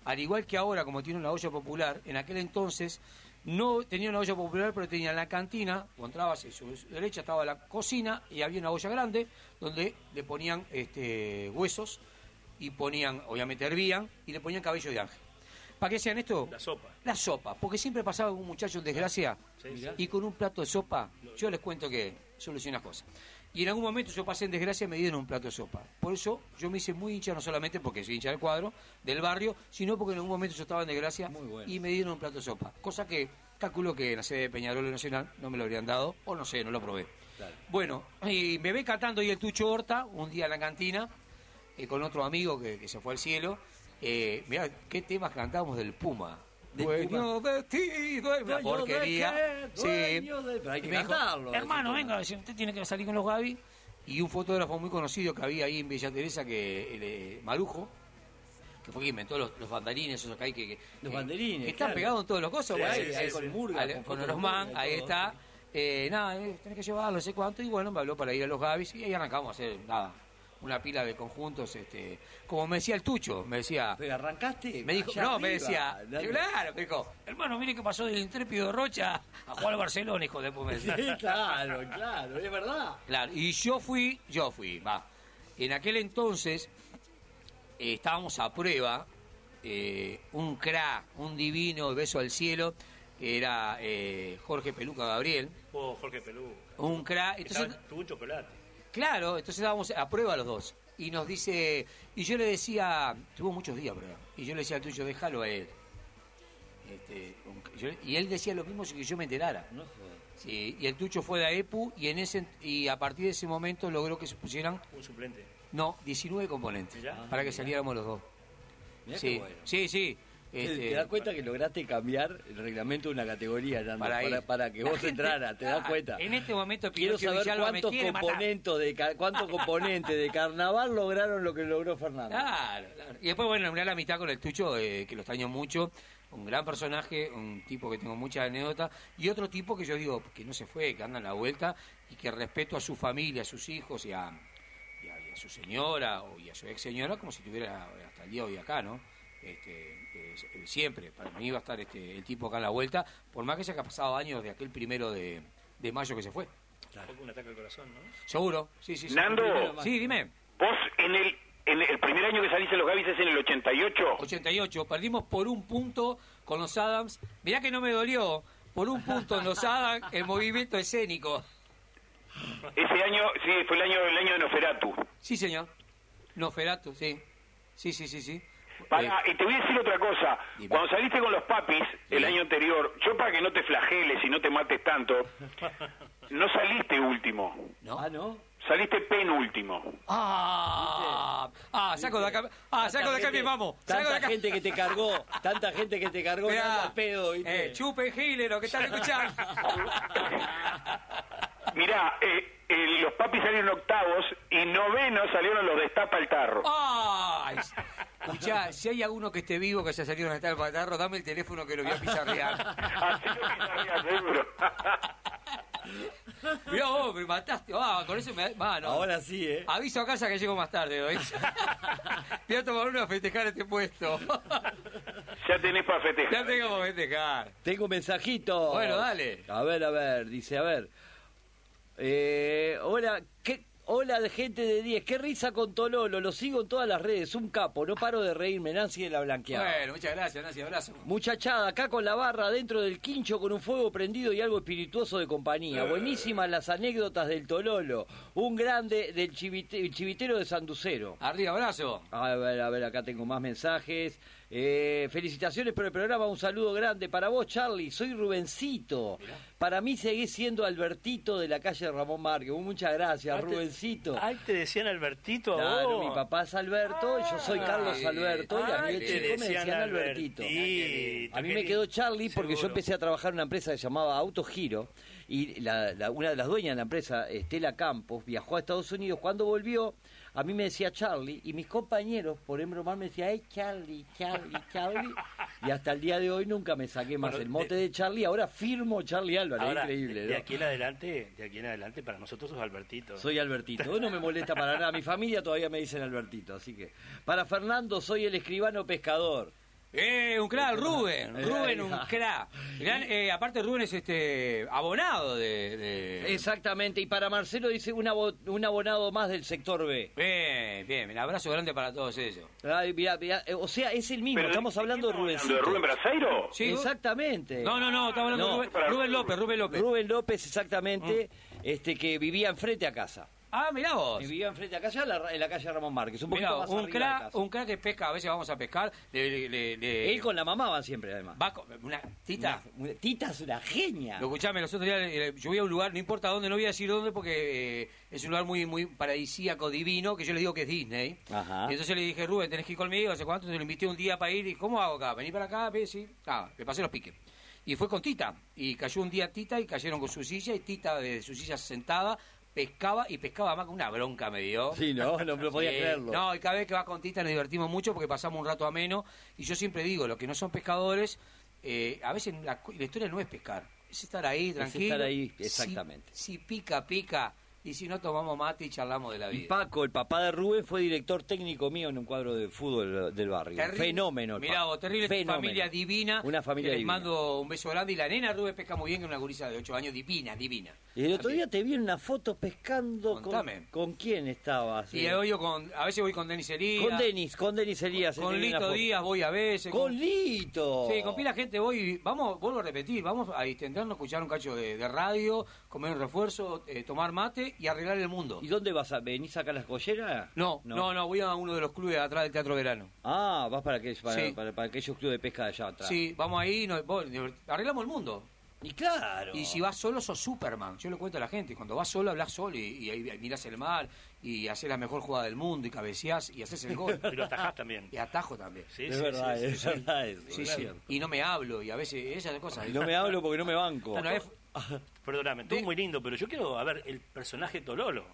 al igual que ahora como tiene una olla popular, en aquel entonces no tenía una olla popular, pero tenía la cantina, o entrabas a su derecha estaba la cocina y había una olla grande donde le ponían este, huesos y ponían, obviamente hervían, y le ponían cabello de ángel. ¿Para qué hacían esto? La sopa. La sopa, porque siempre pasaba un muchacho en desgracia Sí, sí. y con un plato de sopa, yo les cuento que soluciona cosas. Y en algún momento yo pasé en desgracia y me dieron un plato de sopa. Por eso yo me hice muy hincha, no solamente porque soy hincha del cuadro, del barrio, sino porque en algún momento yo estaba en desgracia bueno. y me dieron un plato de sopa. Cosa que calculo que en la sede de Peñarol Nacional no me lo habrían dado, o no sé, no lo probé. Claro. Bueno, y me ve cantando ahí el Tucho Horta, un día en la cantina, eh, con otro amigo que, que se fue al cielo. Eh, mirá, qué temas cantábamos del Puma. Dueño de ti, dueño- una Dueño de porquería. qué, Sí. de- pero hay que cantarlo, Hermano, venga, usted tiene que salir con los Gaby. Y un fotógrafo muy conocido que había ahí en Villa Teresa, que el, eh, Marujo, que fue quien inventó los, los bandarines, esos que hay que... que- Los bandarines, que están claro. pegados en todos los cosas. Sí, bueno, sí, ahí con sí. Murga, con con Murga y ahí está. Eh, nada, eh, tenés que llevarlo, no sé cuánto. Y bueno, me habló para ir a los Gavis y ahí arrancamos a hacer, nada, una pila de conjuntos. este Como me decía el Tucho, me decía... Pero arrancaste. Me dijo, no, me decía, dale. claro, me dijo, hermano, mire que pasó del intrépido Rocha a jugar al Barcelona, hijo de puta. Sí, claro, claro, es verdad. Claro, y yo fui, yo fui, va. En aquel entonces eh, estábamos a prueba, eh, un cra, un divino beso al cielo, que era eh, Jorge Peluca Gabriel, Oh, Jorge Pelú. un cra. Entonces, Tuvo un chocolate. Claro, entonces estábamos a prueba los dos. Y nos dice, y yo le decía, tuvo muchos días prueba, y yo le decía al tuyo, déjalo a él. Este, yo- y él decía lo mismo sin que yo me enterara. No. Sí, y el Tucho fue de AEPU y en ese y a partir de ese momento logró que se pusieran Un suplente. no 19 componentes para que saliéramos los dos. Mirá sí, bueno. sí, sí. Te- Este, ¿Te das cuenta que lograste cambiar el reglamento de una categoría, Nando, Para para, para, que vos entraras? ¿Te das Ah, cuenta? En este momento Quiero saber cuántos componentes de cuántos componentes de carnaval lograron lo que logró Fernando. Claro, claro. Y después, bueno, mirá la mitad con el Tucho, eh, que lo extraño mucho. Un gran personaje, un tipo que tengo muchas anécdotas. Y otro tipo que yo digo que no se fue, que anda en la vuelta y que respeto a su familia, a sus hijos y a, y a, y a su señora o, y a su ex señora como si estuviera hasta el día de hoy acá, ¿no? Este, eh, siempre, para mí va a estar este, el tipo acá en la vuelta, por más que se haya pasado años de aquel primero de, de mayo que se fue. Fue un ataque al corazón, ¿no? Seguro, sí, sí. sí. Nando. Sí, dime. Vos en el, en el primer año que saliste los Gavis es en el 88. 88, perdimos por un punto con los Adams. Mirá que no me dolió, por un punto en los Adams el movimiento escénico. Ese año, sí, fue el año, el año de Noferatu. Sí, señor. Noferatu, sí. Sí, sí, sí, sí. Para, Eh, y te voy a decir otra cosa. Dime. Cuando saliste con los papis el Sí. año anterior, yo para que no te flageles y no te mates tanto, no saliste último, ¿no? Ah, ¿no? Saliste penúltimo. Ah, ah, saco de acá, ah, saco de acá mi mamo. Saco de Tanta acá. gente que te cargó, tanta gente que te cargó Mirá, al pedo, ¿viste? eh, chupe Giles, lo que están escuchando. Mirá, eh, eh, los papis salieron octavos y novenos salieron los destapa el tarro. Ay, escuchá, si hay alguno que esté vivo que se salió en el patarro, dame el teléfono que lo voy a pizarrear. Así lo seguro. Mirá vos, me mataste. Ah, con eso me... va, no. Ahora sí, ¿eh? Aviso a casa que llego más tarde hoy. Voy a tomar uno a festejar este puesto. ya tenés para festejar. ya tengo para festejar. Tengo un mensajito. Bueno, dale. A ver, a ver, dice, a ver. Eh, hola, ¿qué, Hola de gente de 10, qué risa con Tololo, lo sigo en todas las redes, un capo, no paro de reírme, Nancy de la Blanqueada. Bueno, muchas gracias, Nancy, abrazo. Muchachada, acá con la barra, dentro del quincho, con un fuego prendido y algo espirituoso de compañía. Buenísimas las anécdotas del Tololo. Un grande del chivite- el chivitero de Sanducero. Arriba, abrazo. A ver, a ver, acá tengo más mensajes. Eh, felicitaciones por el programa, un saludo grande para vos, Charlie. Soy Rubencito. Para mí seguís siendo Albertito de la calle Ramón Márquez. Muchas gracias, Ah, te- Rubencito. Ay, te decían Albertito Claro, vos. mi papá es Alberto, y yo soy Carlos Ay, Alberto, y a mí de chico me decían Albertito. Albertito, A mí me quedó Charlie porque yo empecé a trabajar en una empresa que se llamaba Autogiro y la, la- una de las dueñas de la empresa, Estela Campos, viajó a Estados Unidos. Cuando volvió, a mí me decía Charlie y mis compañeros, por embromar, me decían, hey Charlie, Charlie, Charlie. Y hasta el día de hoy nunca me saqué más Bueno, el mote de- de, Charlie. Ahora firmo Charlie Álvarez, Ahora, increíble. de, ¿no? de aquí en adelante, de aquí en adelante, para nosotros sos Albertito. Soy Albertito. Hoy no me molesta para nada. Mi familia todavía me dicen Albertito. Así que, para Fernando, soy el escribano pescador. Eh, un crack, Rubén. Rubén, un crack. Gran- eh, aparte, Rubén es este abonado de. de- Exactamente. Y para Marcelo dice un, abo- un abonado más del sector B. Bien, bien. Un abrazo grande para todos ellos. Ay, mirá, mirá, eh, o sea, es el mismo. Pero, Estamos ¿de hablando de Rubén. Rubén Braseiro? Sí, Exactamente. No, no, no, estamos hablando No. de Rubén, Rubén López, Rubén López. Rubén López, exactamente, este que vivía enfrente a casa. Ah, mirá vos. Que vivía enfrente a casa en la, en la calle Ramón Márquez. Un poquito Mirá, más un arriba de crack, casa. un crack que pesca, a veces vamos a pescar. Le, le- le- Él con la mamá van siempre, además. va con- una tita. Una- Tita es una genia. Lo escuchame, los otros días eh, yo voy a un lugar, no importa dónde, no voy a decir dónde porque eh, es un lugar muy muy paradisíaco, divino, que yo le digo que es Disney. Ajá. Y entonces le dije, Rubén, tenés que ir conmigo, sé cuánto, entonces lo invité un día para ir, y ¿cómo hago acá? Vení para acá, ve, sí. Ah, le pasé los piques. Y fue con Tita, y cayó un día Tita y cayeron con su silla, y Tita de su silla sentada pescaba y pescaba más que una bronca me dio. Sí, no, no podía Sí, creerlo. No, y cada vez que vas con Tita nos divertimos mucho porque pasamos un rato ameno. Y yo siempre digo, los que no son pescadores, eh, a veces la, historia no es pescar, es estar ahí tranquilo. estar ahí, Si- exactamente. Si, pica, pica. Y si no, tomamos mate y charlamos de la Y vida. Paco, el papá de Rubén, fue director técnico mío en un cuadro de fútbol del barrio. Terrible. Fenómeno. Mirá vos, terrible Fenómeno. familia divina. Una familia que les divina. mando un beso grande. Y la nena Rubén pesca muy bien, que es una gurisa de 8 años, divina, divina. Y el otro día te vi en una foto pescando con, Contame. con quién estabas. Y eh? hoy yo con, a veces voy con Denis Elías. con Denis, con Denis Elías. Con Lito. Díaz voy a veces. Con Lito. Sí, con pila gente voy, vamos, vuelvo a repetir, vamos a intentarnos escuchar un cacho de, de radio, comer un refuerzo, eh, tomar mate y arreglar el mundo. ¿Y dónde vas a venís acá a las colleras? No, no, no, voy a uno de los clubes atrás del Teatro Verano. Ah, vas para, que, para, Sí. para, para aquellos clubes de pesca de allá atrás. Sí, vamos ahí, no, vos, arreglamos el mundo. Y claro. Y si vas solo, sos Superman. Yo le cuento a la gente, cuando vas solo, hablas solo y, y ahí mirás el mar y haces la mejor jugada del mundo y cabeceás y haces el gol. Pero atajás también. y atajo también. Sí, es sí, verdad, sí, sí, es sí. verdad eso. Sí, es sí. cierto. Y no me hablo y a veces esas cosas. Y no me hablo porque no me banco. Bueno, es- Perdóname, todo muy lindo, pero yo quiero, a ver, el personaje Tololo.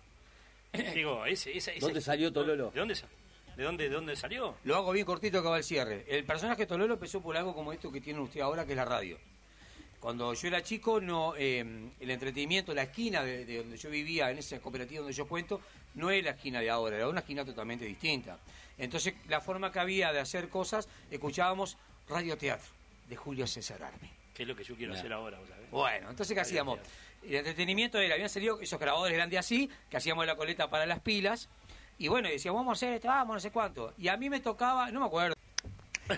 Digo, ese, esa, esa- ¿Dónde salió Tololo? ¿De dónde, sa- de dónde, de dónde salió? Lo hago bien cortito que va el cierre. El personaje Tololo empezó por algo como esto que tiene usted ahora, que es la radio. Cuando yo era chico, no eh, el entretenimiento, la esquina de, de donde yo vivía, en esa cooperativa donde yo cuento, no es la esquina de ahora, era una esquina totalmente distinta. Entonces, la forma que había de hacer cosas, escuchábamos radioteatro de Julio César Arme. Que es lo que yo quiero hacer ahora, ¿vos ¿sabés? Bueno, entonces, ¿qué hacíamos? El entretenimiento era, habían salido esos grabadores grandes así, que hacíamos la coleta para las pilas, y bueno, y decíamos, vamos a hacer esto, vamos, no sé cuánto. Y a mí me tocaba, no me acuerdo,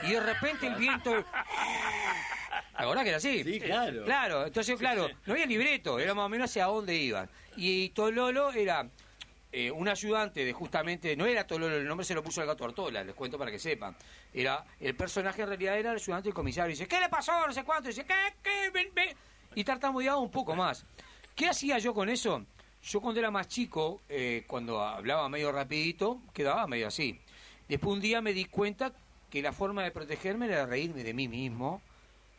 y de repente el viento... ¿La verdad que era así? Sí, claro. Claro, entonces, claro, no había libreto, era más o menos hacia dónde iban. Y Tololo era eh, un ayudante de justamente, no era Tololo, el nombre se lo puso el gato Ortola, les cuento para que sepan. Era, el personaje en realidad era el ayudante del comisario. Y dice, ¿qué le pasó? No sé cuánto. Y dice, ¿qué? ¿Qué? Ven, ven. Y tartamudeaba un poco más. ¿Qué hacía yo con eso? Yo cuando era más chico, eh, cuando hablaba medio rapidito, quedaba medio así. Después un día me di cuenta que la forma de protegerme era reírme de mí mismo,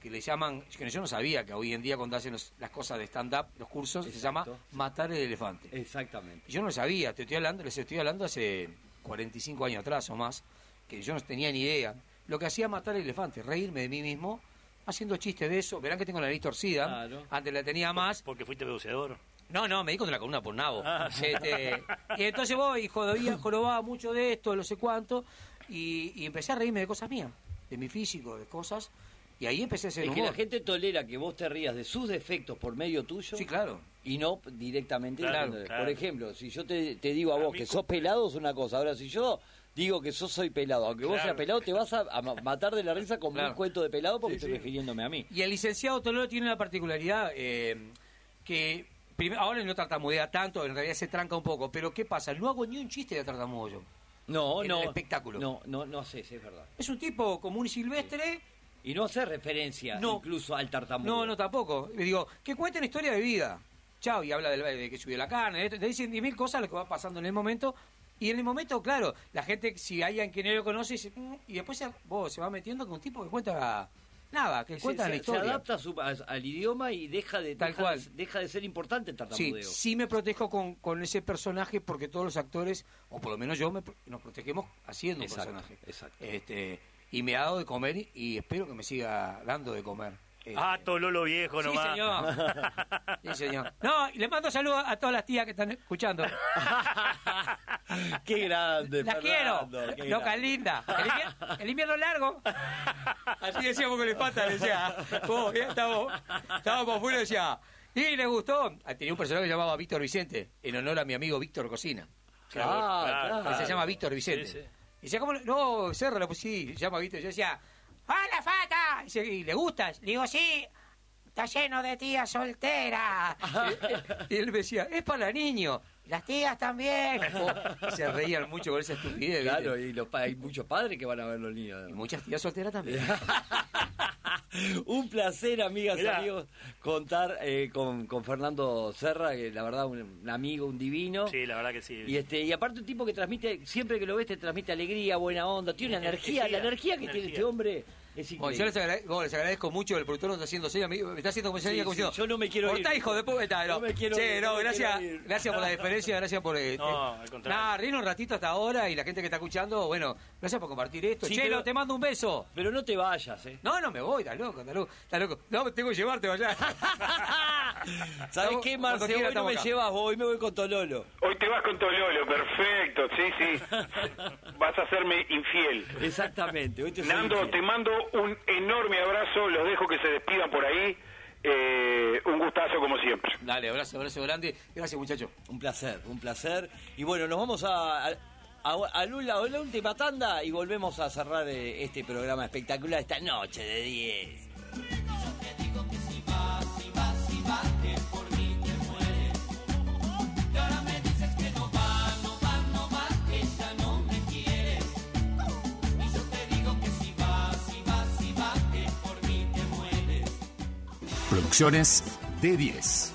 que le llaman, que yo no sabía que hoy en día cuando hacen los- las cosas de stand-up, los cursos, se llama matar el elefante. Exactamente. Yo no lo sabía, te estoy hablando, les estoy hablando hace 45 años atrás o más, que yo no tenía ni idea. Lo que hacía matar el elefante, reírme de mí mismo, haciendo chistes de eso. Verán que tengo la nariz torcida, Claro. antes la tenía más. Porque fuiste boxeador. No, no, me di contra la columna por nabo. Ah. Este, y entonces voy y jodía, jorobaba mucho de esto, no sé cuánto, y, y empecé a reírme de cosas mías, de mi físico, de cosas. Y ahí empecé a hacer Es que la gente tolera que vos te rías de sus defectos por medio tuyo. Sí, claro. Y no directamente. Claro. Por ejemplo, si yo te, te digo a A vos que sos pelado es una cosa. Ahora, si yo digo que sos soy pelado, aunque vos seas pelado, te vas a, a ma- matar de la risa con Claro. un cuento de pelado porque Sí, estoy sí. refiriéndome a mí. Y el licenciado Tololo tiene la particularidad eh, que primero, ahora no tartamudea tanto, en realidad se tranca un poco, pero ¿qué pasa? No hago ni un chiste de tartamudo yo. No, En no. el espectáculo. No, no, no haces, es verdad. Es un tipo común y silvestre. Y no hace referencia No. incluso al tartamudo. No, no, tampoco. Le digo, que cuenten historia de vida. Chao, y habla del, de que subió la carne, te dicen 10.000 cosas lo que va pasando en el momento. Y en el momento, claro, la gente, si hay alguien que no lo conoce, dice, "Mm", y después se, vos, se va metiendo con un tipo que cuenta nada, que Se, cuenta se- la se historia. adapta a su- a- al idioma y deja de, Tal deja cual. de- deja de ser importante el Sí, tartamudeo. sí me protejo con, con ese personaje porque todos los actores, o por lo menos yo, me nos protegemos haciendo un personaje. exacto. Este, y me ha dado de comer y, y espero que me siga dando de comer. Este, Ah, Tololo viejo Sí, nomás. señor. Sí, señor. No, y le mando saludos a todas las tías que están escuchando. qué grande, Las quiero. Qué Loca grande. linda. El invierno, el invierno largo. Así decíamos con el pata, decía. Vos, ya estábamos, estábamos decía. Y le gustó. Ah, Tenía un personaje que se llamaba Víctor Vicente, en honor a mi amigo Víctor Cocina. Claro. que se llama Víctor Vicente. Sí, sí. Y decía, ¿cómo? No, Serra, pues sí, se llama Víctor. Yo decía, ¡Hola, Fata! Y, dice, ¿y le gustas? Le digo, sí, está lleno de tías solteras. y él me decía, es para niños. Las tías también. Se reían mucho con esa estupidez. ¿viste? Claro, y los hay muchos padres que van a ver los niños. Y muchas tías solteras también. un placer, amigas y amigos, contar eh, con, con Fernando Serra, que la verdad un, un amigo, un divino. Sí, la verdad que sí. Y este y aparte un tipo que transmite, siempre que lo ves te transmite alegría, buena onda, tiene una energía, Energía, la energía que tiene este hombre es Bueno, yo les agradezco, les agradezco mucho, el productor nos está haciendo señas, me me está haciendo como Sí, señas, como sí, diciendo, yo no me quiero "Cortá, ir". hijo de puta, no. No me quiero ir, no, gracias, quiero ir. gracias por la diferencia, gracias por... eh, No, eh, al contrario. Nada, reír un ratito hasta ahora y la gente que está escuchando, bueno, gracias por compartir esto. Sí, Chelo, pero- te mando un beso. Pero no te vayas, ¿eh? No, no me voy, está loco, está loco, está loco. No, tengo que llevarte allá. ¿Sabes qué, Marce? Hoy no me acá. llevas, hoy me voy con Tololo. Hoy te vas con Tololo, perfecto, sí, sí. Vas a hacerme infiel. Exactamente, hoy te Nando, infiel. te mando un enorme abrazo, los dejo que se despidan por ahí. Eh, un gustazo como siempre. Dale, abrazo, abrazo grande. Gracias, muchacho. Un placer, un placer. Y bueno, nos vamos a, a, a- a la, a la última tanda y volvemos a cerrar eh, este programa espectacular esta noche de 10. Producciones D10.